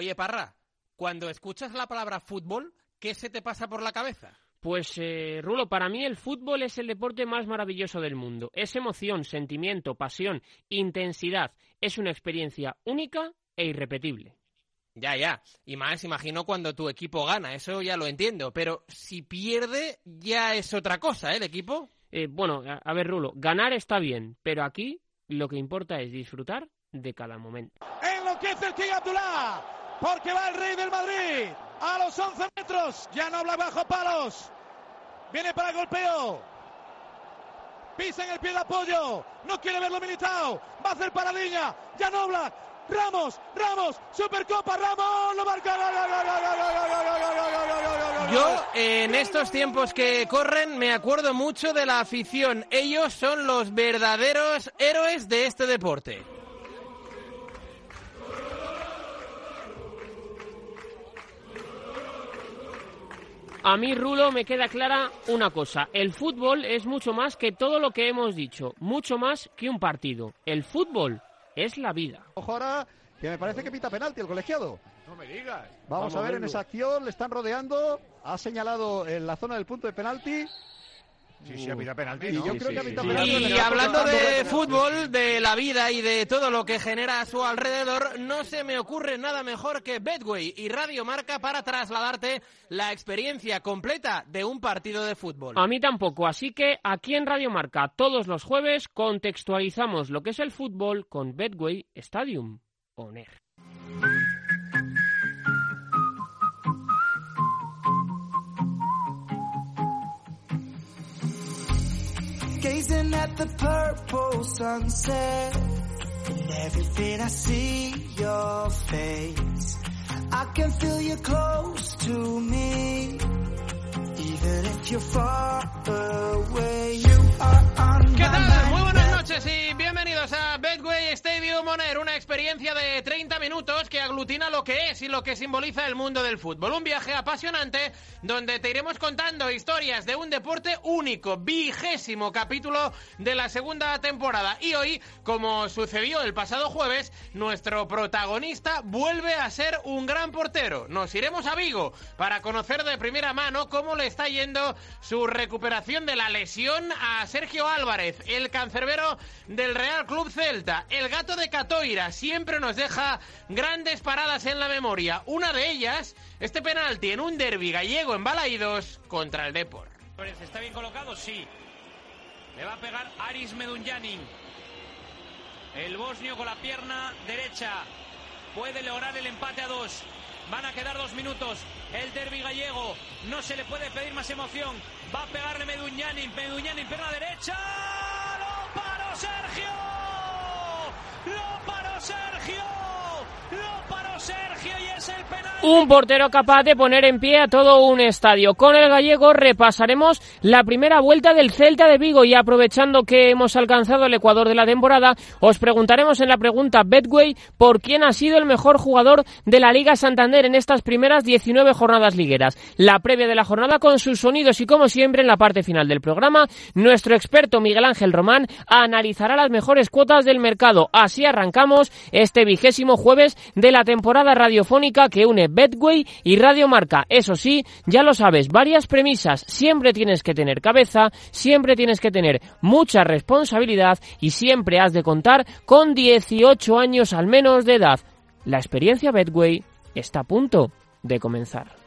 Oye, Parra, cuando escuchas la palabra fútbol, ¿qué se te pasa por la cabeza? Pues, eh, Rulo, para mí el fútbol es el deporte más maravilloso del mundo. Es emoción, sentimiento, pasión, intensidad. Es una experiencia única e irrepetible. Ya, ya. Y más, imagino cuando tu equipo gana, eso ya lo entiendo. Pero si pierde, ya es otra cosa, ¿eh? El equipo. Eh, bueno, a, a ver, Rulo, ganar está bien, pero aquí lo que importa es disfrutar de cada momento. Enloquece el King Abdullah, porque va el rey del Madrid a los 11 metros. Ya no habla bajo palos. Viene para golpeo. Pisa en el pie de apoyo. No quiere verlo militado. Va a hacer paradilla. Ya no habla. Ramos, Ramos, Supercopa, Ramos, lo marca. Yo, en estos tiempos que corren, me acuerdo mucho de la afición. Ellos son los verdaderos héroes de este deporte. A mí, Rulo, me queda clara una cosa. El fútbol es mucho más que todo lo que hemos dicho. Mucho más que un partido. El fútbol es la vida. Ojo ahora, que me parece que pita penalti el colegiado. No me digas. Vamos, a ver en esa acción, le están rodeando, ha señalado en la zona del punto de penalti. Sí, sí, ha pitado penalti, Y ¿no? yo Sí, creo sí, que ha sí, pitado sí. penalti. Y está hablando de fútbol, de la vida y de todo lo que genera a su alrededor, no se me ocurre nada mejor que Betway y Radio Marca para trasladarte la experiencia completa de un partido de fútbol. A mí tampoco, así que aquí en Radio Marca todos los jueves contextualizamos lo que es el fútbol con Betway Stadium On Air. Gazing at the purple sunset And everything I see your face I can feel you close to me Even if you're far away You are on ¿Qué my tal? mind Muy buenas noches y bienvenidos a Betway Stadium On Air, una experiencia de 30 minutos que aglutina lo que es y lo que simboliza el mundo del fútbol. Un viaje apasionante donde te iremos contando historias de un deporte único, vigésimo capítulo de la segunda temporada. Y hoy, como sucedió el pasado jueves, nuestro protagonista vuelve a ser un gran portero. Nos iremos a Vigo para conocer de primera mano cómo le está yendo su recuperación de la lesión a Sergio Álvarez, el cancerbero del Real Club Celta. El gato de Catoira siempre nos deja grandes paradas en la memoria. Una de ellas, este penalti en un derby gallego en Balaídos contra el Depor. ¿Está bien colocado? Sí. Le va a pegar Aris Medunjanin. El bosnio con la pierna derecha. Puede lograr el empate a dos. Van a quedar dos minutos. El derby gallego. No se le puede pedir más emoción. Va a pegarle Medunjanin. Medunjanin, pierna derecha. ¡Lo paró Sergio! ¡Lo paró Sergio! Un portero capaz de poner en pie a todo un estadio. Con el gallego repasaremos la primera vuelta del Celta de Vigo y aprovechando que hemos alcanzado el Ecuador de la temporada, os preguntaremos en la pregunta Betway por quién ha sido el mejor jugador de la Liga Santander en estas primeras 19 jornadas ligueras. La previa de la jornada con sus sonidos y como siempre en la parte final del programa, nuestro experto Miguel Ángel Román analizará las mejores cuotas del mercado. Así arrancamos este vigésimo jueves de la temporada radiofónica que une Betway y Radio Marca. Eso sí, ya lo sabes, varias premisas. Siempre tienes que tener cabeza, siempre tienes que tener mucha responsabilidad y siempre has de contar con 18 años al menos de edad. La experiencia Betway está a punto de comenzar.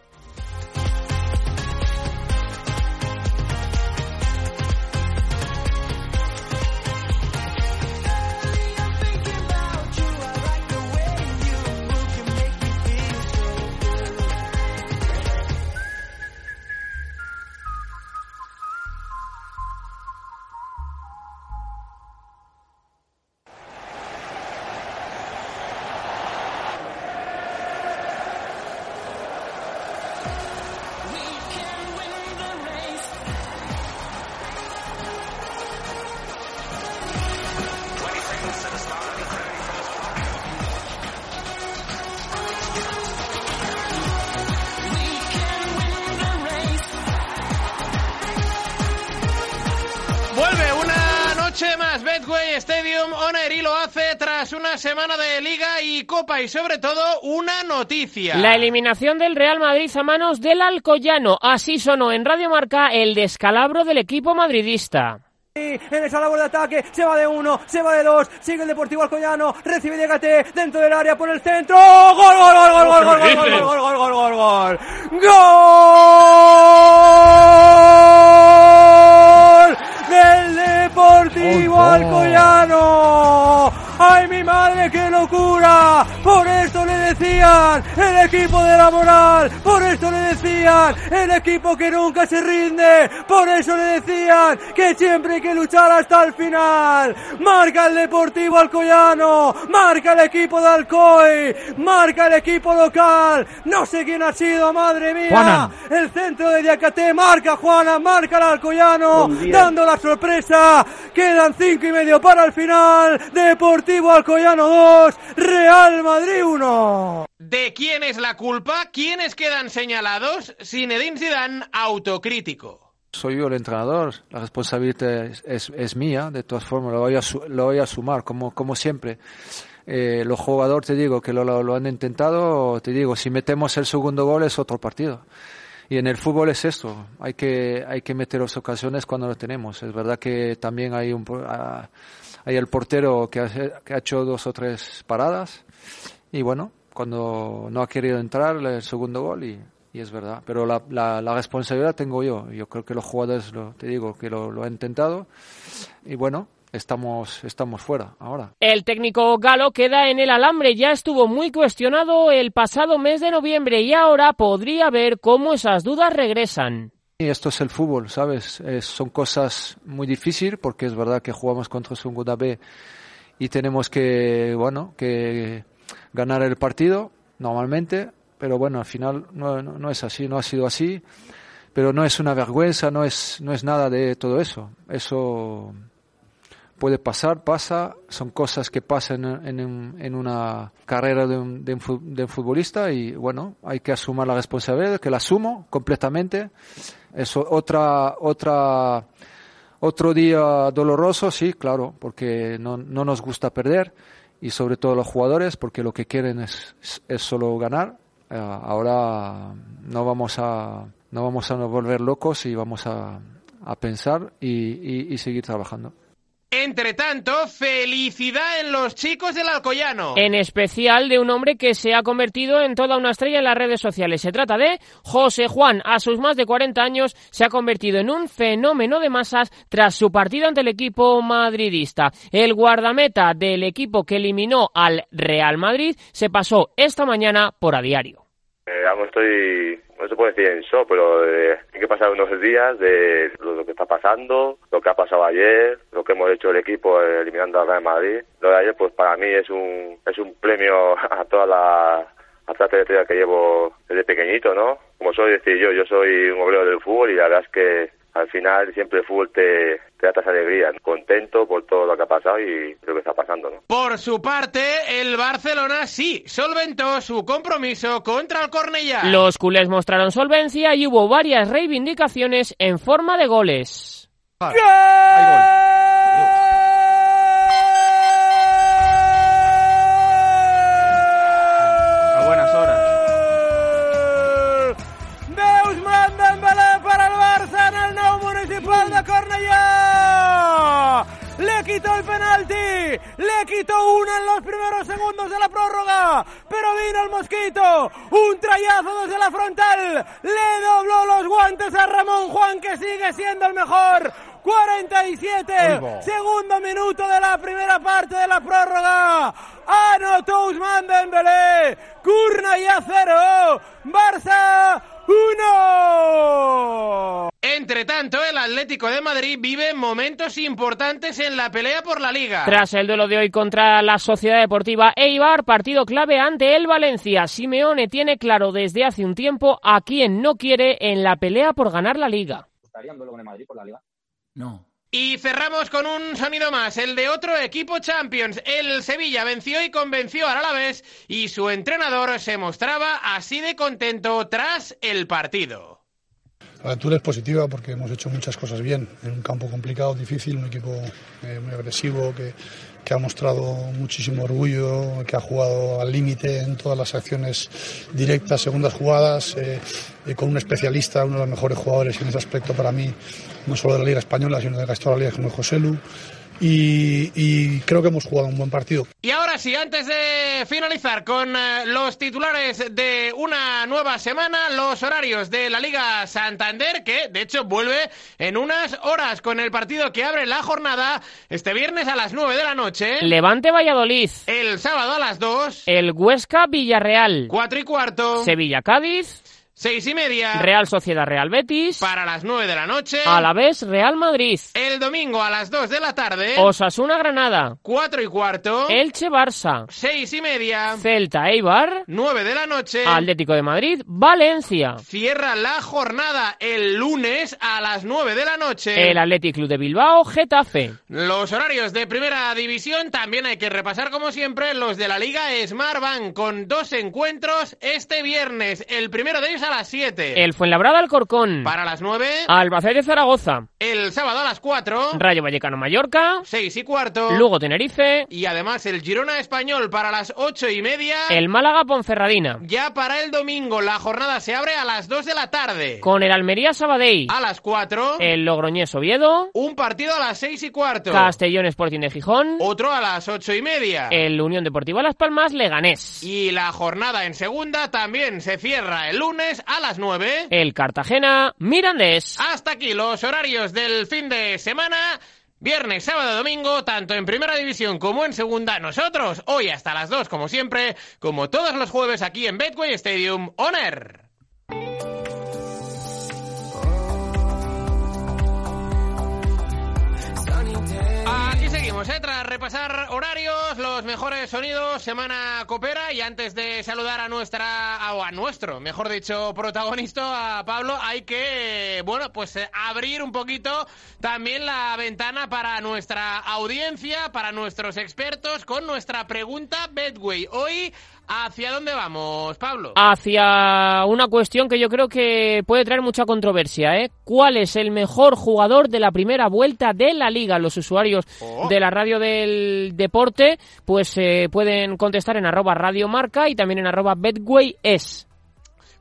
Tras una semana de Liga y Copa y sobre todo una noticia. La eliminación del Real Madrid a manos del Alcoyano. Así sonó en Radio Marca el descalabro del equipo madridista. En esa labor de ataque, se va de uno, se va de dos, sigue el Deportivo Alcoyano, recibe Diegate dentro del área por el centro, gol, gol, gol, gol, gol, gol, gol, gol, gol, gol, gol, gol, gol, gol, gol del Deportivo Alcoyano. ¡Ay, mi madre, qué locura! Por esto decían el equipo de la moral, por esto le decían el equipo que nunca se rinde, por eso le decían que siempre hay que luchar hasta el final. Marca el Deportivo Alcoyano, marca el equipo de Alcoy, marca el equipo local. No sé quién ha sido, madre mía. El centro de Diacate, marca Juana, marca el Alcoyano, dando la sorpresa. Quedan cinco y medio para el final. Deportivo Alcoyano 2, Real Madrid 1. ¿De quién es la culpa? ¿Quiénes quedan señalados? Zinedine Zidane, autocrítico. Soy yo el entrenador, la responsabilidad es, es- es mía, de todas formas lo voy a, lo voy a sumar, como, como siempre. Eh, los jugadores, te digo, que lo, lo- lo han intentado, te digo, si metemos el segundo gol es otro partido. Y en el fútbol es esto, hay que, hay que meter las ocasiones cuando lo tenemos. Es verdad que también hay, un, hay el portero que ha, que ha hecho dos o tres paradas y bueno, cuando no ha querido entrar el segundo gol y, y es verdad. Pero la, la, la responsabilidad tengo yo. Yo creo que los jugadores, lo, te digo, que lo, lo han intentado y bueno, estamos, estamos fuera ahora. El técnico galo queda en el alambre. Ya estuvo muy cuestionado el pasado mes de noviembre y ahora podría ver cómo esas dudas regresan. Y esto es el fútbol, ¿sabes? Es- son cosas muy difíciles porque es verdad que jugamos contra Segunda B y tenemos que, bueno, que ganar el partido normalmente, pero bueno, al final no, no, es así, no ha sido así, pero no es una vergüenza, no es, no es nada de todo eso. Eso puede pasar, pasa, son cosas que pasan en, en- en una carrera de un, de un de un futbolista y bueno, hay que asumir la responsabilidad, que la asumo completamente. Eso, otra, otra, otro día doloroso, sí, claro, porque no, no nos gusta perder y sobre todo los jugadores, porque lo que quieren es, es solo ganar. Eh, ahora no vamos a, no vamos a volver locos y vamos a, a pensar y- y seguir trabajando. Entre tanto, felicidad en los chicos del Alcoyano. En especial de un hombre que se ha convertido en toda una estrella en las redes sociales. Se trata de José Juan. A sus más de 40 años se ha convertido en un fenómeno de masas tras su partido ante el equipo madridista. El guardameta del equipo que eliminó al Real Madrid se pasó esta mañana por a diario. Eh, aún estoy, no se puede decir en shock, pero eh, hay que pasar unos días de lo, que está pasando, lo que ha pasado ayer, lo que hemos hecho el equipo eliminando al Real Madrid. Lo de ayer, pues para mí es un, es un premio a toda la, a toda la que llevo desde pequeñito, ¿no? Como soy decir yo, yo soy un obrero del fútbol y la verdad es que al final siempre el fútbol te, te da estas alegrías. Contento por todo lo que ha pasado y lo que está pasando, ¿no? Por su parte, el Barcelona sí solventó su compromiso contra el Cornellá. Los culés mostraron solvencia y hubo varias reivindicaciones en forma de goles. A de Cornellà. Le quitó el penalti, le quitó uno en los primeros segundos de la prórroga, pero vino el mosquito, un trayazo desde la frontal, le dobló los guantes a Ramón Juan que sigue siendo el mejor. 47, segundo minuto de la primera parte de la prórroga. Anotó Ousmane Dembélé, Cornellà 0, Barça 1. Entre tanto, el Atlético de Madrid vive momentos importantes en la pelea por la Liga. Tras el duelo de hoy contra la Sociedad Deportiva Eibar, partido clave ante el Valencia. Simeone tiene claro desde hace un tiempo a quién no quiere en la pelea por ganar la Liga. No. Y cerramos con un sonido más, el de otro equipo Champions. El Sevilla venció y convenció al Alavés y su entrenador se mostraba así de contento tras el partido. La lectura es positiva porque hemos hecho muchas cosas bien en un campo complicado, difícil, un equipo eh, muy agresivo que, que ha mostrado muchísimo orgullo, que ha jugado al límite en todas las acciones directas, segundas jugadas, eh, con un especialista, uno de los mejores jugadores en ese aspecto para mí, no solo de la Liga Española, sino de casi toda la Liga, como José Lu. Y, y creo que hemos jugado un buen partido. Y ahora sí, antes de finalizar con eh, los titulares de una nueva semana, los horarios de la Liga Santander, que de hecho vuelve en unas horas con el partido que abre la jornada este viernes a las 9 de la noche. Levante Valladolid. El sábado a las 2. El Huesca Villarreal. 4 y cuarto. Sevilla Cádiz. Seis y media. Real Sociedad Real Betis. Para las 9 de la noche. A la vez Real Madrid. El domingo a las 2 de la tarde. Osasuna Granada. 4 y cuarto. Elche Barça. Seis y media. Celta Eibar. 9 de la noche. Atlético de Madrid. Valencia. Cierra la jornada el lunes a las 9 de la noche. El Athletic Club de Bilbao. Getafe. Los horarios de primera división también hay que repasar como siempre los de la Liga Smartbank con dos encuentros este viernes. El primero de ellos a las 7. El Fuenlabrada Alcorcón. Para las 9. Albacete Zaragoza. El sábado a las 4. Rayo Vallecano Mallorca. 6 y cuarto. Lugo Tenerife. Y además el Girona Español para las 8 y media. El Málaga Ponferradina. Ya para el domingo la jornada se abre a las 2 de la tarde. Con el Almería Sabadell. A las 4. El Logroñés Oviedo. Un partido a las 6 y cuarto. Castellón Sporting de Gijón. Otro a las 8 y media. El Unión Deportiva Las Palmas Leganés. Y la jornada en segunda también se cierra el lunes a las 9. El Cartagena Mirandés. Hasta aquí los horarios del fin de semana. Viernes, sábado, domingo, tanto en primera división como en segunda. Nosotros, hoy hasta las 2, como siempre, como todos los jueves aquí en Betway Stadium On Air. Seguimos, ¿eh? tras repasar horarios, los mejores sonidos, semana copera y antes de saludar a nuestra, o a nuestro, mejor dicho, protagonista, a Pablo, hay que, bueno, pues eh, abrir un poquito también la ventana para nuestra audiencia, para nuestros expertos, con nuestra pregunta Bedway. Hoy ¿Hacia dónde vamos, Pablo? Hacia una cuestión que yo creo que puede traer mucha controversia, ¿eh? ¿Cuál es el mejor jugador de la primera vuelta de la liga? Los usuarios Oh. de la radio del deporte, pues eh, pueden contestar en arroba radiomarca y también en arroba betwayes.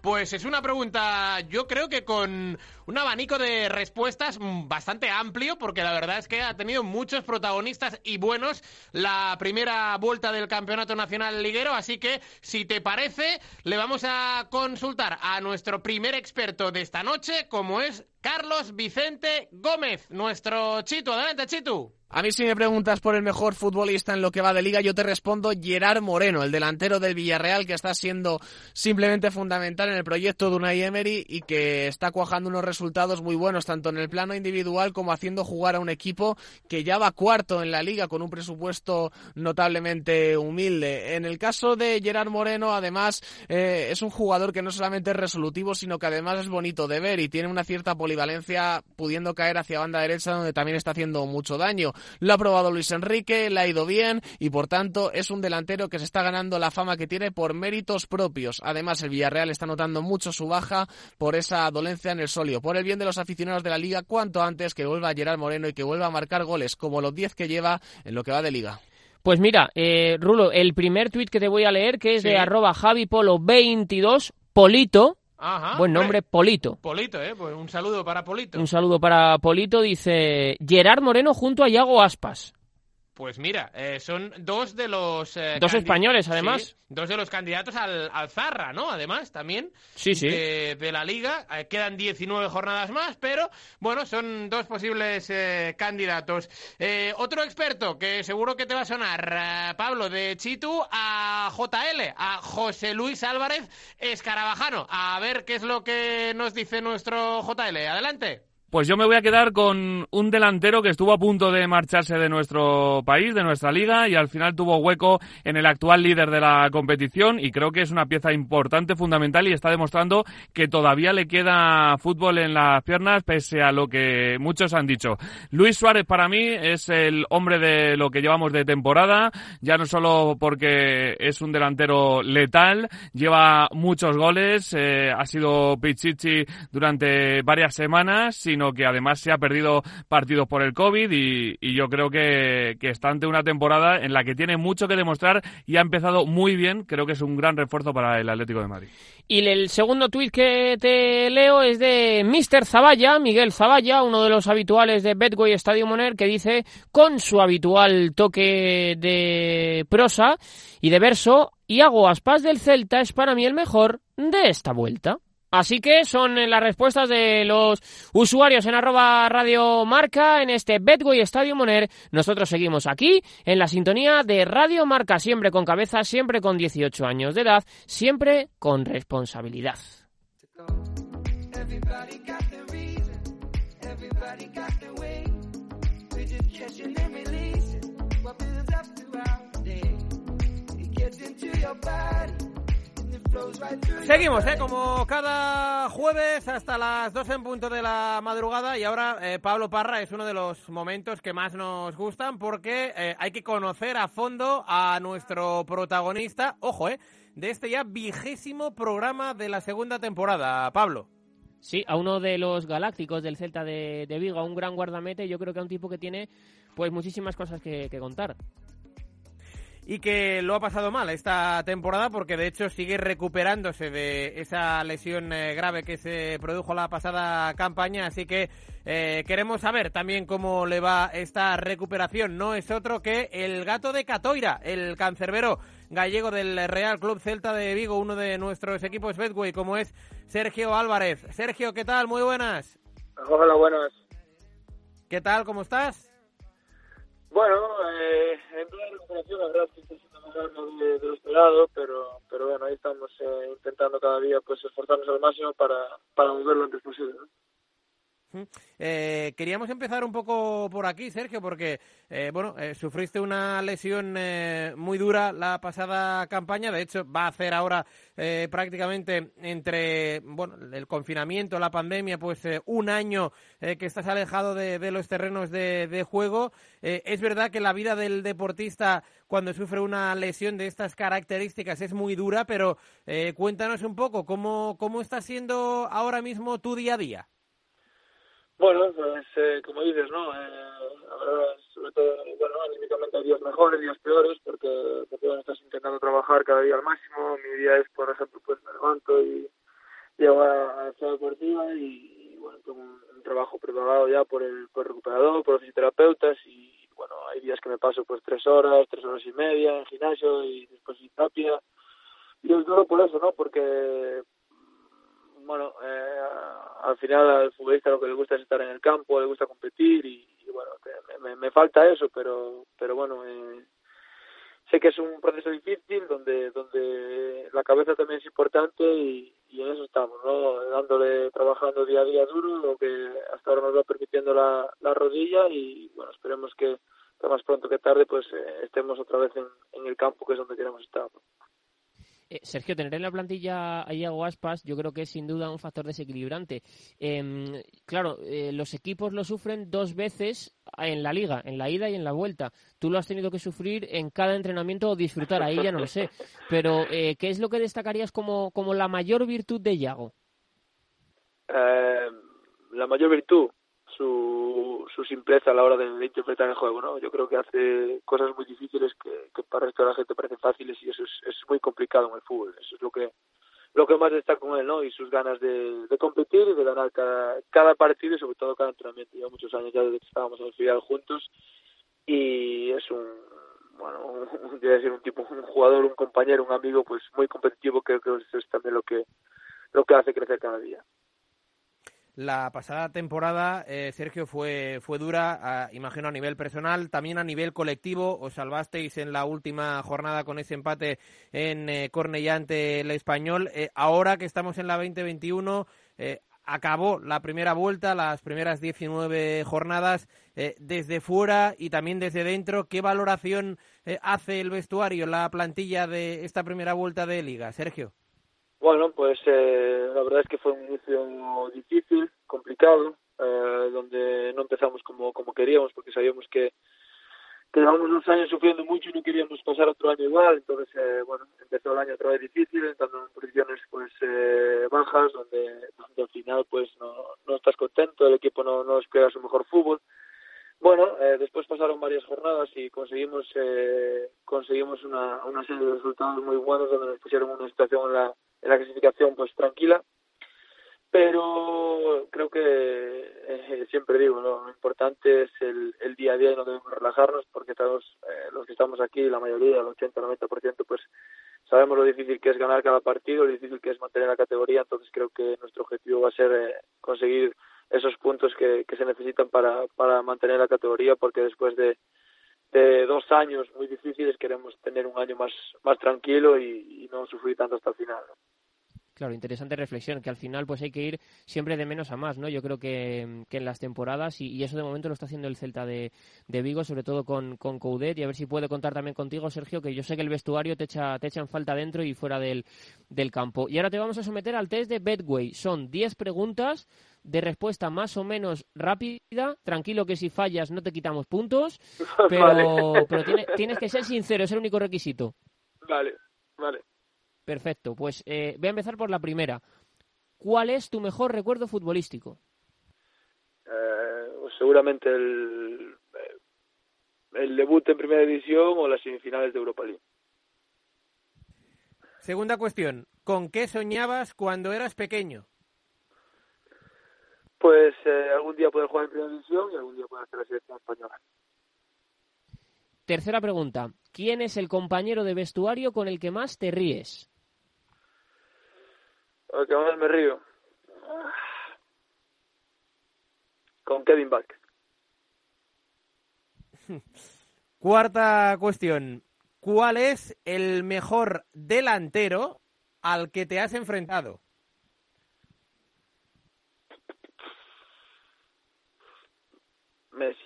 Pues es una pregunta, yo creo que con un abanico de respuestas mm, bastante amplio, porque la verdad es que ha tenido muchos protagonistas y buenos la primera vuelta del Campeonato Nacional Liguero, así que si te parece, le vamos a consultar a nuestro primer experto de esta noche, como es Carlos Vicente Gómez, nuestro Chitu. Adelante, Chitu. A mí si me preguntas por el mejor futbolista en lo que va de liga, yo te respondo Gerard Moreno, el delantero del Villarreal que está siendo simplemente fundamental en el proyecto de Unai Emery y que está cuajando unos resultados muy buenos tanto en el plano individual como haciendo jugar a un equipo que ya va cuarto en la liga con un presupuesto notablemente humilde. En el caso de Gerard Moreno, además, eh, es un jugador que no solamente es resolutivo, sino que además es bonito de ver y tiene una cierta polivalencia pudiendo caer hacia banda derecha donde también está haciendo mucho daño. Lo ha probado Luis Enrique, le ha ido bien y por tanto es un delantero que se está ganando la fama que tiene por méritos propios. Además, el Villarreal está notando mucho su baja por esa dolencia en el solio. Por el bien de los aficionados de la liga, cuanto antes que vuelva Gerard Moreno y que vuelva a marcar goles como los 10 que lleva en lo que va de liga. Pues mira, eh, Rulo, el primer tuit que te voy a leer, que es Sí. de arroba javipolo22, Polito, Ajá. buen nombre, hombre. Polito. Polito, ¿eh? Pues un saludo para Polito. Un saludo para Polito, dice Gerard Moreno junto a Iago Aspas. Pues mira, eh, son dos de los... eh, Dos españoles, además. Sí, dos de los candidatos al, al Zarra, ¿no? Además, también. Sí, sí. De, de la liga. Eh, quedan 19 jornadas más, pero bueno, son dos posibles eh, candidatos. Eh, otro experto que seguro que te va a sonar, Pablo, de Chitu a JL, a José Luis Álvarez Escarabajano. A ver qué es lo que nos dice nuestro JL. Adelante. Pues yo me voy a quedar con un delantero que estuvo a punto de marcharse de nuestro país, de nuestra liga, y al final tuvo hueco en el actual líder de la competición y creo que es una pieza importante, fundamental y está demostrando que todavía le queda fútbol en las piernas pese a lo que muchos han dicho. Luis Suárez para mí es el hombre de lo que llevamos de temporada, ya no solo porque es un delantero letal, lleva muchos goles, eh, ha sido Pichichi durante varias semanas, sino que además se ha perdido partidos por el COVID y, yo creo que, está ante una temporada en la que tiene mucho que demostrar y ha empezado muy bien. Creo que es un gran refuerzo para el Atlético de Madrid. Y el segundo tuit que te leo es de Mr. Zavalla, Miguel Zavalla, uno de los habituales de Betway Stadium Moner, que dice con su habitual toque de prosa y de verso, y hago Aspas del Celta es para mí el mejor de esta vuelta. Así que son las respuestas de los usuarios en arroba Radio Marca en este Betway Estadio Moner. Nosotros seguimos aquí en la sintonía de Radio Marca, siempre con cabeza, siempre con 18 años de edad, siempre con responsabilidad. Seguimos, ¿eh? como cada jueves hasta las 2 en punto de la madrugada y ahora eh, Pablo Parra es uno de los momentos que más nos gustan porque eh, hay que conocer a fondo a nuestro protagonista, ojo, ¿eh? de este ya vigésimo programa de la segunda temporada, Pablo. Sí, a uno de los galácticos del Celta de, Vigo, a un gran guardamete, yo creo que a un tipo que tiene pues muchísimas cosas que contar y que lo ha pasado mal esta temporada porque de hecho sigue recuperándose de esa lesión eh, grave que se produjo la pasada campaña, así que eh, queremos saber también cómo le va esta recuperación. No es otro que el gato de Catoira, el cancerbero gallego del Real Club Celta de Vigo, uno de nuestros equipos Betway, como es Sergio Álvarez. Sergio, ¿qué tal? Muy buenas. Hola, buenas. ¿Qué tal? ¿Cómo estás? Bueno, eh, en plena recuperación, la verdad es que siendo más largo de, lo esperado, pero, pero bueno, ahí estamos eh, intentando cada día pues esforzarnos al máximo para, para volver lo antes posible. ¿no? Eh, queríamos empezar un poco por aquí, Sergio, porque eh, bueno, eh, sufriste una lesión muy dura la pasada campaña. De hecho, va a hacer ahora prácticamente entre bueno el confinamiento, la pandemia, pues un año que estás alejado de, los terrenos de, de juego. es verdad que la vida del deportista cuando sufre una lesión de estas características es muy dura, pero cuéntanos un poco cómo cómo está siendo ahora mismo tu día a día. Bueno, pues eh, como dices, ¿no? Eh, sobre todo, bueno, anímicamente hay días mejores, días peores, porque, porque bueno, estás intentando trabajar cada día al máximo. Mi día es, por ejemplo, pues me levanto y llego a la ciudad deportiva y, bueno, tengo un, trabajo preparado ya por el, por recuperador, por los fisioterapeutas y, bueno, hay días que me paso pues tres horas, tres horas y media en gimnasio y después en terapia. Y es duro por eso, ¿no? Porque bueno, eh, al final al futbolista lo que le gusta es estar en el campo, le gusta competir y, bueno, me, me, falta eso, pero, pero bueno, eh, sé que es un proceso difícil donde, donde la cabeza también es importante y, en eso estamos, ¿no? Dándole, trabajando día a día duro, lo que hasta ahora nos va permitiendo la, la rodilla y bueno, esperemos que, más pronto que tarde pues eh, estemos otra vez en, en el campo que es donde queremos estar. Eh, Sergio, tener en la plantilla a Iago Aspas yo creo que es sin duda un factor desequilibrante. Em, claro, eh, los equipos lo sufren dos veces en la liga, en la ida y en la vuelta. Tú lo has tenido que sufrir en cada entrenamiento o disfrutar, ahí ya no lo sé. Pero, eh, ¿qué es lo que destacarías como, como la mayor virtud de Iago? la mayor virtud, su, su simpleza a la hora de, interpretar el juego, ¿no? Yo creo que hace cosas muy difíciles que, que para el la gente parecen fáciles y eso es, es muy complicado en el fútbol. Eso es lo que lo que más destaca con él, ¿no? Y sus ganas de, competir y de ganar cada, cada partido y sobre todo cada entrenamiento. Lleva muchos años ya desde que estábamos en el juntos y es un, bueno, un, decir un tipo, un jugador, un compañero, un amigo, pues muy competitivo. Creo que eso es también lo que lo que hace crecer cada día. La pasada temporada, eh, Sergio, fue, fue dura, imagino a nivel personal, también a nivel colectivo. Os salvasteis en la última jornada con ese empate en eh, ante el español. Eh, ahora que estamos en la 2021, eh, acabó la primera vuelta, las primeras 19 jornadas, eh, desde fuera y también desde dentro. ¿Qué valoración eh, hace el vestuario, la plantilla de esta primera vuelta de liga? Sergio. Bueno, pues eh, la verdad es que fue un inicio difícil, complicado, eh, donde no empezamos como, como queríamos porque sabíamos que, que llevamos unos años sufriendo mucho y no queríamos pasar otro año igual. Entonces, eh, bueno, empezó el año otra vez difícil, entrando en posiciones pues eh, bajas, donde, donde al final pues no, no estás contento, el equipo no, no despliega su mejor fútbol. Bueno, eh, después pasaron varias jornadas y conseguimos eh, conseguimos una, una serie de resultados muy buenos donde nos pusieron una situación en la, en la clasificación pues tranquila pero creo que eh, siempre digo ¿no? lo importante es el, el día a día y no debemos relajarnos porque todos eh, los que estamos aquí la mayoría el 80-90% pues sabemos lo difícil que es ganar cada partido lo difícil que es mantener la categoría entonces creo que nuestro objetivo va a ser eh, conseguir esos puntos que, que se necesitan para, para mantener la categoría porque después de de dos años muy difíciles queremos tener un año más más tranquilo y, no sufrir tanto hasta el final. Claro, interesante reflexión, que al final pues hay que ir siempre de menos a más, ¿no? Yo creo que, que en las temporadas, y, eso de momento lo está haciendo el Celta de, de Vigo, sobre todo con, con Coudet, y a ver si puede contar también contigo, Sergio, que yo sé que el vestuario te echa, te echa en falta dentro y fuera del, del campo. Y ahora te vamos a someter al test de Bedway. Son 10 preguntas de respuesta más o menos rápida. Tranquilo que si fallas no te quitamos puntos, pero, vale. pero tiene, tienes que ser sincero, es el único requisito. Vale, vale. Perfecto, pues eh, voy a empezar por la primera. ¿Cuál es tu mejor recuerdo futbolístico? Eh, pues seguramente el, el debut en primera división o las semifinales de Europa League. Segunda cuestión, ¿con qué soñabas cuando eras pequeño? Pues eh, algún día poder jugar en primera división y algún día poder hacer la selección española. Tercera pregunta, ¿quién es el compañero de vestuario con el que más te ríes? Con el que más me río. Con Kevin Back. Cuarta cuestión. ¿Cuál es el mejor delantero al que te has enfrentado? Messi.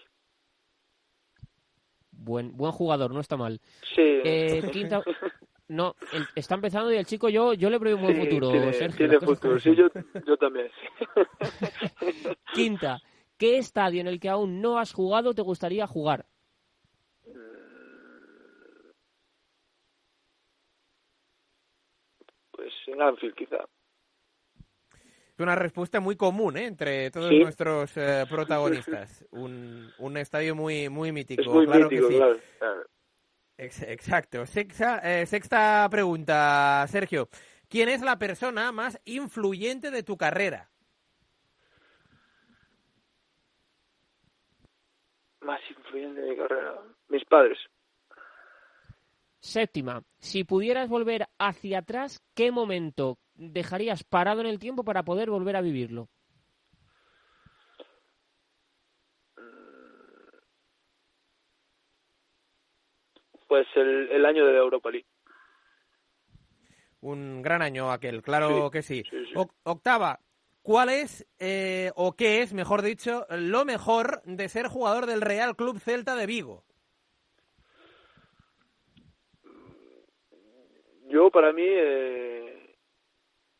Buen, buen jugador, no está mal. Sí. Eh, quinta, no, el, está empezando y el chico yo yo le veo un buen sí, futuro, tiene, Sergio. Tiene futuro, sí, yo, yo también. Quinta, ¿qué estadio en el que aún no has jugado te gustaría jugar? Pues en Anfield, quizá. Es una respuesta muy común ¿eh? entre todos ¿Sí? nuestros eh, protagonistas. un, un estadio muy muy mítico. Es muy claro mítico, que sí. claro, claro. Ex exacto. Sexta, eh, sexta pregunta, Sergio. ¿Quién es la persona más influyente de tu carrera? Más influyente de mi carrera. Mis padres. Séptima, si pudieras volver hacia atrás, ¿qué momento dejarías parado en el tiempo para poder volver a vivirlo? Pues el, el año de la Europa League. Un gran año aquel, claro Sí, que sí. sí, sí. O- octava, ¿cuál es, eh, o qué es, mejor dicho, lo mejor de ser jugador del Real Club Celta de Vigo? Yo, para mí, eh,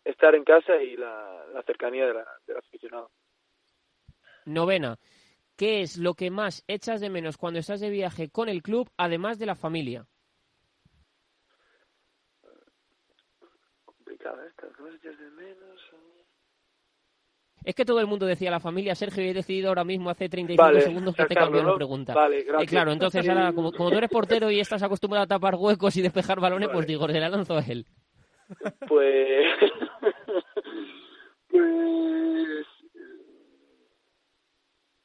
estar en casa y la, la cercanía de la, del aficionado. Novena, ¿qué es lo que más echas de menos cuando estás de viaje con el club, además de la familia? Complicada esta. ¿Qué más echas de menos? Es que todo el mundo decía la familia, Sergio, y he decidido ahora mismo, hace 35 Vale, segundos, que te cambio la ¿no? pregunta. Vale, Eh, gracias. claro, entonces ahora, como, como tú eres portero y estás acostumbrado a tapar huecos y despejar balones, pues digo, se la lanzo a él. Pues. pues.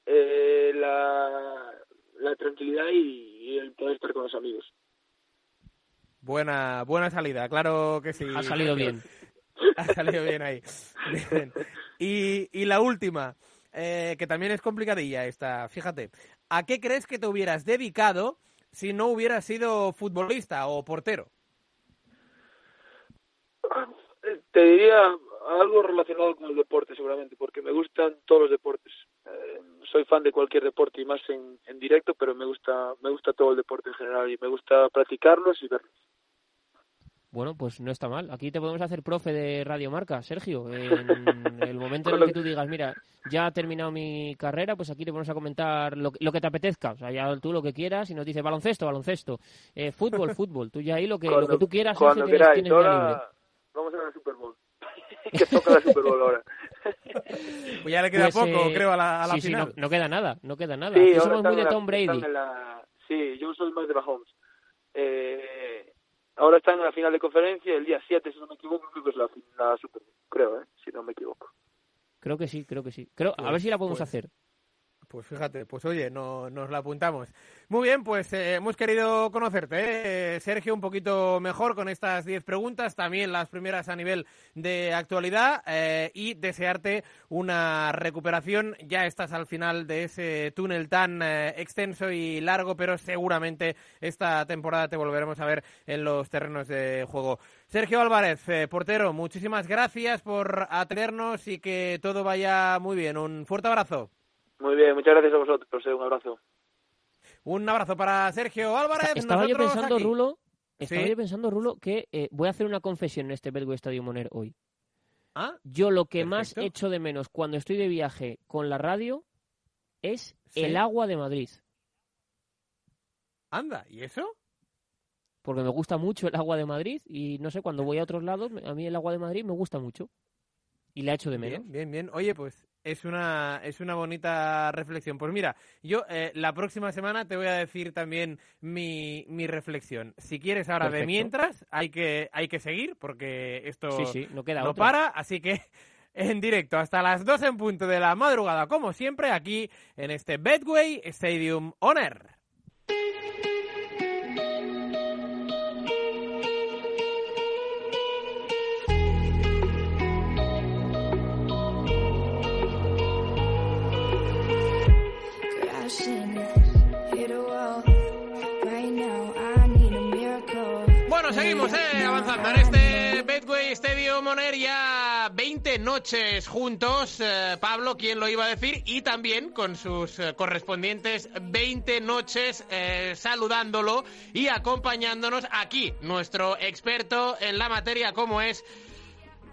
Eh, la, la tranquilidad y, y el poder estar con los amigos. Buena, buena salida, claro que sí. Ha salido bien. Ha salido bien ahí. Bien. Y, y la última, eh, que también es complicadilla esta, fíjate. ¿A qué crees que te hubieras dedicado si no hubieras sido futbolista o portero? Te diría algo relacionado con el deporte seguramente, porque me gustan todos los deportes. Eh, soy fan de cualquier deporte y más en, en directo, pero me gusta me gusta todo el deporte en general y me gusta practicarlos y verlos. Bueno, pues no está mal. Aquí te podemos hacer profe de Radio Marca, Sergio. En el momento en el que tú digas, mira, ya ha terminado mi carrera, pues aquí te vamos a comentar lo, lo que te apetezca. O sea, ya tú lo que quieras y nos dice baloncesto, baloncesto, eh, fútbol, fútbol. Tú ya ahí lo que, lo que tú quieras, Sergio, tienes, queráis, tienes libre. Vamos a ver el Super Bowl. que toca la Super Bowl ahora. Pues ya le queda Pues, poco, eh, creo, a la, a la sí, sí, final. no, no queda nada, no queda nada. Sí, ahora somos muy de la- Tom Brady. la- Sí, yo soy más de Mahomes. Eh, ahora están en la final de conferencia, el día 7, si no me equivoco, creo que es la, la Super Bowl, creo, ¿eh? si no me equivoco. Creo que sí, creo que sí. Creo, a Pues- ver si la podemos pues- hacer. Pues fíjate, pues oye, no, nos la apuntamos. Muy bien, pues eh, hemos querido conocerte, ¿eh? Sergio, un poquito mejor con estas 10 preguntas, también las primeras a nivel de actualidad eh, y desearte una recuperación. Ya estás al final de ese túnel tan eh, extenso y largo, pero seguramente esta temporada te volveremos a ver en los terrenos de juego. Sergio Álvarez, eh, portero, muchísimas gracias por atendernos y que todo vaya muy bien. Un fuerte abrazo. Muy bien, muchas gracias a vosotros, eh, un abrazo. Un abrazo para Sergio Álvarez. Estaba yo pensando, aquí. Rulo, estaba Sí. yo pensando, Rulo, que eh, voy a hacer una confesión en este Betway Stadium Moner hoy. Ah, Yo lo que más echo de menos cuando estoy de viaje con la radio es Sí. el agua de Madrid. Anda, ¿y eso? Porque me gusta mucho el agua de Madrid y no sé, cuando voy a otros lados, a mí el agua de Madrid me gusta mucho. Y la echo de menos. Bien, bien, bien. Oye, pues es una, es una bonita reflexión. Pues mira, yo eh, la próxima semana te voy a decir también mi, mi reflexión. Si quieres ahora de mientras, hay que, hay que seguir porque esto Sí, sí, no queda no para, así que en directo hasta las 2 en punto de la madrugada, como siempre, aquí en este Bedway Stadium On Seguimos eh, avanzando en este Betway Stadium On Air ya 20 noches juntos, eh, Pablo, ¿quién lo iba a decir? Y también con sus eh, correspondientes 20 noches saludándolo y acompañándonos aquí, nuestro experto en la materia como es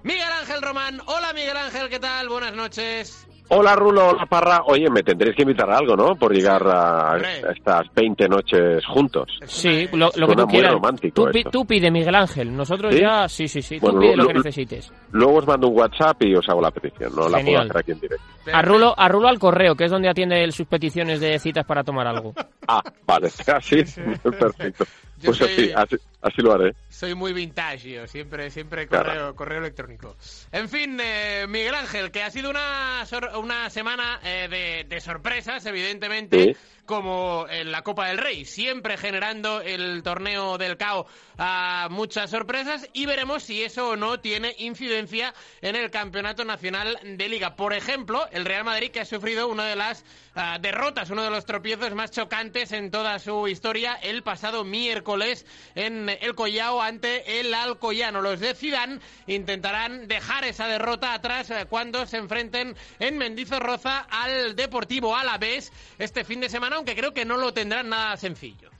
Miguel Ángel Román. Hola Miguel Ángel, ¿qué tal? Buenas noches. Hola Rulo, hola Parra. Oye, me tendréis que invitar a algo, ¿no? Por llegar a, estas 20 noches juntos. Sí, lo, lo que tú quieras. romántico Tú, pi- tú pide, Miguel Ángel. Nosotros ¿Sí? ya, sí, sí, sí. Bueno, tú pide lo- lo que necesites. Luego os mando un WhatsApp y os hago la petición, ¿no? La puedo hacer aquí en directo. A Rulo, a Rulo al correo, que es donde atiende sus peticiones de citas para tomar algo. Ah, vale, así, perfecto. Yo Pues soy- así, así, así lo haré. Soy muy vintage, yo. Siempre, siempre Claro. correo, correo electrónico. En fin, eh, Miguel Ángel, que ha sido una, sor- una semana eh, de, de sorpresas, evidentemente, Sí. Como en la Copa del Rey. Siempre generando el torneo del CAO a muchas sorpresas y veremos si eso o no tiene incidencia en el Campeonato Nacional de Liga. Por ejemplo, el Real Madrid, que ha sufrido una de las ah, derrotas, uno de los tropiezos más chocantes en toda su historia el pasado miércoles en el Collao ante el Alcoyano. Los de Zidane intentarán dejar esa derrota atrás eh, cuando se enfrenten en Mendizorroza al Deportivo Alavés este fin de semana, aunque creo que no lo tendrán nada sencillo.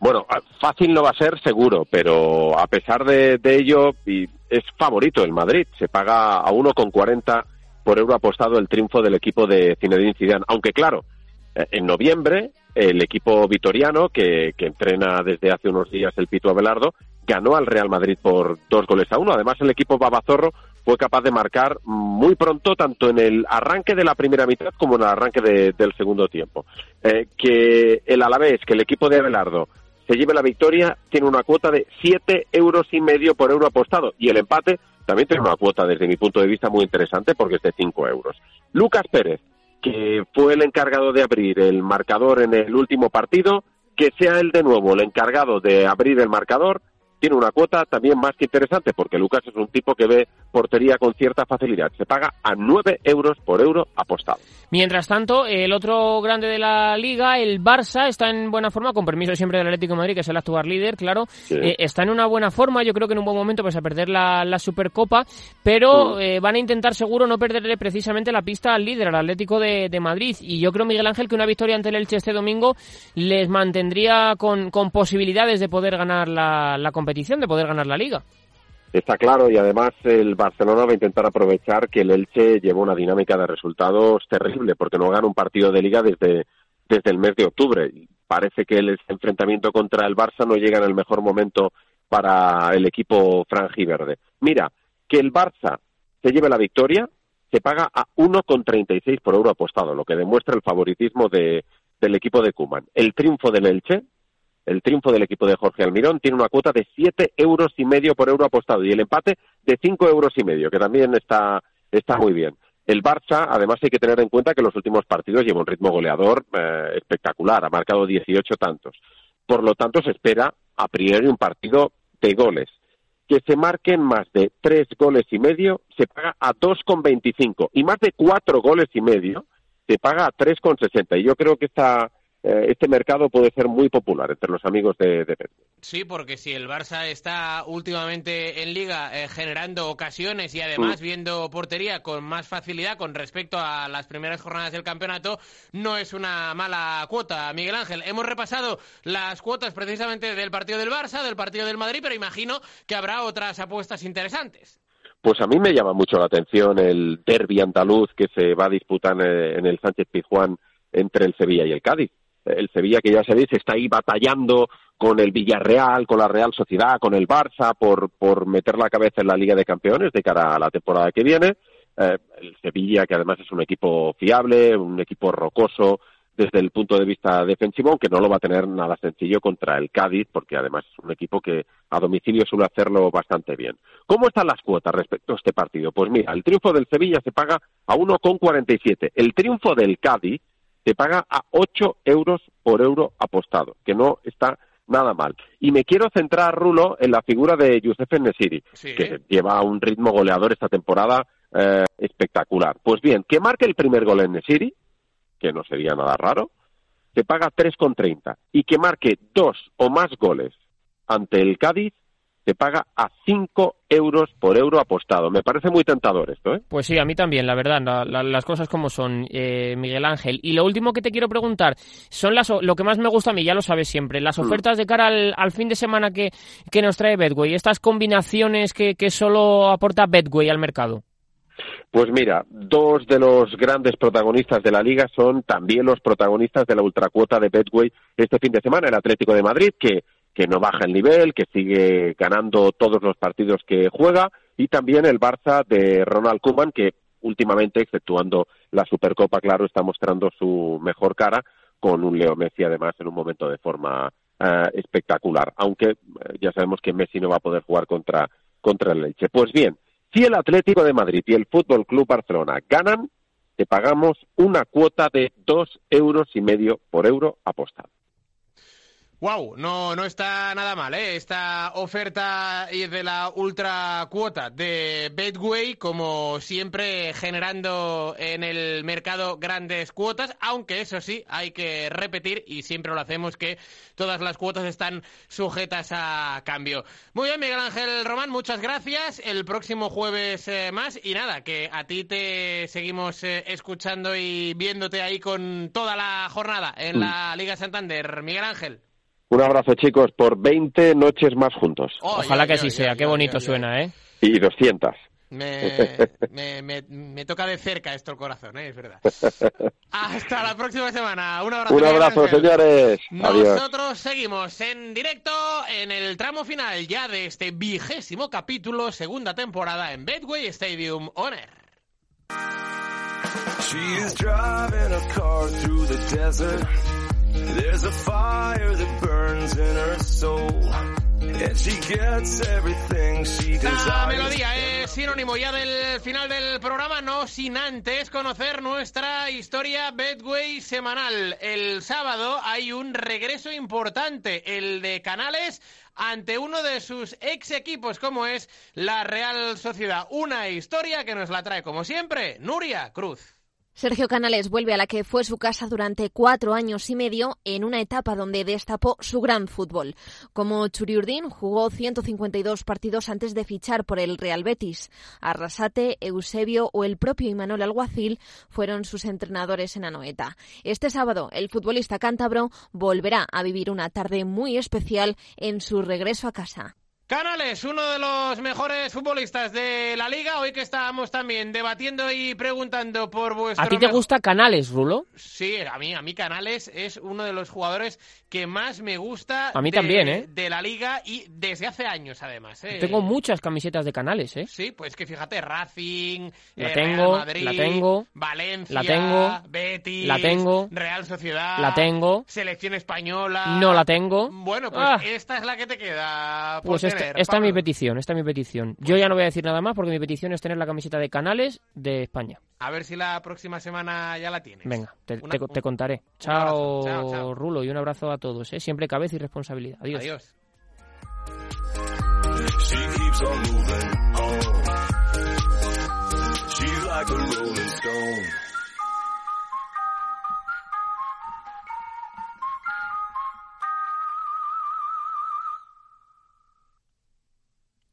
Bueno, fácil no va a ser seguro, pero a pesar de, de ello, y es favorito el Madrid. Se paga a 1,40 por euro apostado el triunfo del equipo de Zinedine Zidane. Aunque claro, eh, en noviembre el equipo vitoriano, que, que entrena desde hace unos días el Pito Abelardo, ganó al Real Madrid por dos goles a uno. Además, el equipo Babazorro fue capaz de marcar muy pronto, tanto en el arranque de la primera mitad como en el arranque de- del segundo tiempo. Eh, que el Alavés, que el equipo de Abelardo se lleve la victoria, tiene una cuota de siete euros y medio por euro apostado. Y el empate también tiene una cuota, desde mi punto de vista, muy interesante porque es de cinco euros. Lucas Pérez, que fue el encargado de abrir el marcador en el último partido, que sea él de nuevo el encargado de abrir el marcador tiene una cuota también más que interesante, porque Lucas es un tipo que ve portería con cierta facilidad. Se paga a 9 euros por euro apostado. Mientras tanto, el otro grande de la liga, el Barça, está en buena forma, con permiso siempre del Atlético de Madrid, que es el actual líder, claro. Eh, está en una buena forma, yo creo que en un buen momento pues a perder la, la Supercopa, pero eh, van a intentar seguro no perderle precisamente la pista al líder, al Atlético de, de, Madrid. Y yo creo, Miguel Ángel, que una victoria ante el Elche este domingo les mantendría con, con posibilidades de poder ganar la, la competición, de poder ganar la liga. Está claro y además el Barcelona va a intentar aprovechar que el Elche lleva una dinámica de resultados terrible porque no gana un partido de liga desde, desde el mes de octubre. Parece que el enfrentamiento contra el Barça no llega en el mejor momento para el equipo franjiverde. Mira, que el Barça se lleve la victoria se paga a 1,36 por euro apostado, lo que demuestra el favoritismo de, del equipo de Cuman. El triunfo del Elche el triunfo del equipo de Jorge Almirón tiene una cuota de siete euros y medio por euro apostado y el empate de cinco euros y medio, que también está, está muy bien. El Barça, además, hay que tener en cuenta que los últimos partidos lleva un ritmo goleador eh, espectacular, ha marcado 18 tantos. Por lo tanto, se espera a priori un partido de goles. Que se marquen más de tres goles y medio se paga a 2,25 y más de cuatro goles y medio se paga a 3,60. Y yo creo que esta, eh, este mercado puede ser muy popular entre los amigos de, de Sí, porque si el Barça está últimamente en liga eh, generando ocasiones y además Mm. viendo portería con más facilidad con respecto a las primeras jornadas del campeonato, no es una mala cuota. Miguel Ángel, hemos repasado las cuotas precisamente del partido del Barça, del partido del Madrid, pero imagino que habrá otras apuestas interesantes. Pues a mí me llama mucho la atención el derby andaluz que se va a disputar en el Sánchez Pizjuán entre el Sevilla y el Cádiz. El Sevilla, que ya sabéis, está ahí batallando con el Villarreal, con la Real Sociedad, con el Barça, por, por meter la cabeza en la Liga de Campeones de cara a la temporada que viene. Eh, el Sevilla, que además es un equipo fiable, un equipo rocoso desde el punto de vista defensivo, aunque no lo va a tener nada sencillo contra el Cádiz, porque además es un equipo que a domicilio suele hacerlo bastante bien. ¿Cómo están las cuotas respecto a este partido? Pues mira, el triunfo del Sevilla se paga a 1,47. El triunfo del Cádiz se paga a 8 euros por euro apostado, que no está nada mal. Y me quiero centrar, Rulo, en la figura de Youssef Nesiri, que lleva un ritmo goleador esta temporada eh, espectacular. Pues bien, que marque el primer gol en Nesiri, que no sería nada raro, se paga 3,30. Y que marque dos o más goles ante el Cádiz, se paga a 5 euros por euro apostado. Me parece muy tentador esto, ¿eh? Pues sí, a mí también, la verdad, la, la, las cosas como son, eh, Miguel Ángel. Y lo último que te quiero preguntar, son las lo que más me gusta a mí, ya lo sabes siempre, las ofertas de cara al, al fin de semana que, que nos trae Betway, estas combinaciones que, que solo aporta Betway al mercado. Pues mira, dos de los grandes protagonistas de la liga son también los protagonistas de la ultracuota de Betway este fin de semana, el Atlético de Madrid, que, que no baja el nivel, que sigue ganando todos los partidos que juega, y también el Barça de Ronald Koeman, que últimamente, exceptuando la Supercopa, claro, está mostrando su mejor cara, con un Leo Messi además en un momento de forma uh, espectacular, aunque uh, ya sabemos que Messi no va a poder jugar contra, contra el Leche. Pues bien, si el Atlético de Madrid y el Fútbol Club Barcelona ganan, te pagamos una cuota de dos euros y medio por euro apostado. Wow, no, no está nada mal, ¿eh? Esta oferta de la ultra cuota de Betway, como siempre, generando en el mercado grandes cuotas, aunque eso sí, hay que repetir, y siempre lo hacemos, que todas las cuotas están sujetas a cambio. Muy bien, Miguel Ángel Román, muchas gracias. El próximo jueves eh, más, y nada, que a ti te seguimos eh, escuchando y viéndote ahí con toda la jornada en la Liga Santander. Miguel Ángel. Un abrazo, chicos, por 20 noches más juntos. Oh, Ojalá que así sea, qué bonito suena, ¿eh? Y 200. Me, me, me, me, toca de cerca esto el corazón, ¿eh? es verdad. Hasta la próxima semana. Un abrazo. Un abrazo, señores. Nosotros Adiós. seguimos en directo en el tramo final ya de este vigésimo capítulo, segunda temporada en Bedway Stadium On Air. She is driving a car through the desert. There's a fire that burns in her soul. And she gets everything she La melodía es sinónimo ya del final del programa, no sin antes conocer nuestra historia Betway semanal. El sábado hay un regreso importante, el de Canales ante uno de sus ex equipos como es la Real Sociedad. Una historia que nos la trae como siempre Nuria Cruz. Sergio Canales vuelve a la que fue su casa durante cuatro años y medio en una etapa donde destapó su gran fútbol. Como Churiurdin jugó 152 partidos antes de fichar por el Real Betis. Arrasate, Eusebio o el propio Imanol Alguacil fueron sus entrenadores en Anoeta. Este sábado el futbolista cántabro volverá a vivir una tarde muy especial en su regreso a casa. Canales, uno de los mejores futbolistas de la liga, hoy que estábamos también debatiendo y preguntando por vuestro... ¿A ti te gusta Canales, Rulo? Sí, a mí, a mí Canales es uno de los jugadores que más me gusta A mí de, también, ¿eh? de la liga y desde hace años además. ¿eh? Tengo muchas camisetas de Canales, ¿eh? Sí, pues que fíjate, Racing, La eh, tengo, Real Madrid, la tengo, Valencia, la tengo, Betis, la tengo, Real Sociedad, la tengo, Selección Española. no la tengo. Bueno, pues Ah. esta es la que te queda Pues este esta, es mi petición, esta es mi petición. Yo ya no voy a decir nada más porque mi petición es tener la camiseta de Canales de España. A ver si la próxima semana ya la tienes. Venga, te, contaré. Chao, Rulo, y un abrazo a todos. ¿eh? Siempre cabeza y responsabilidad. Adiós. Adiós.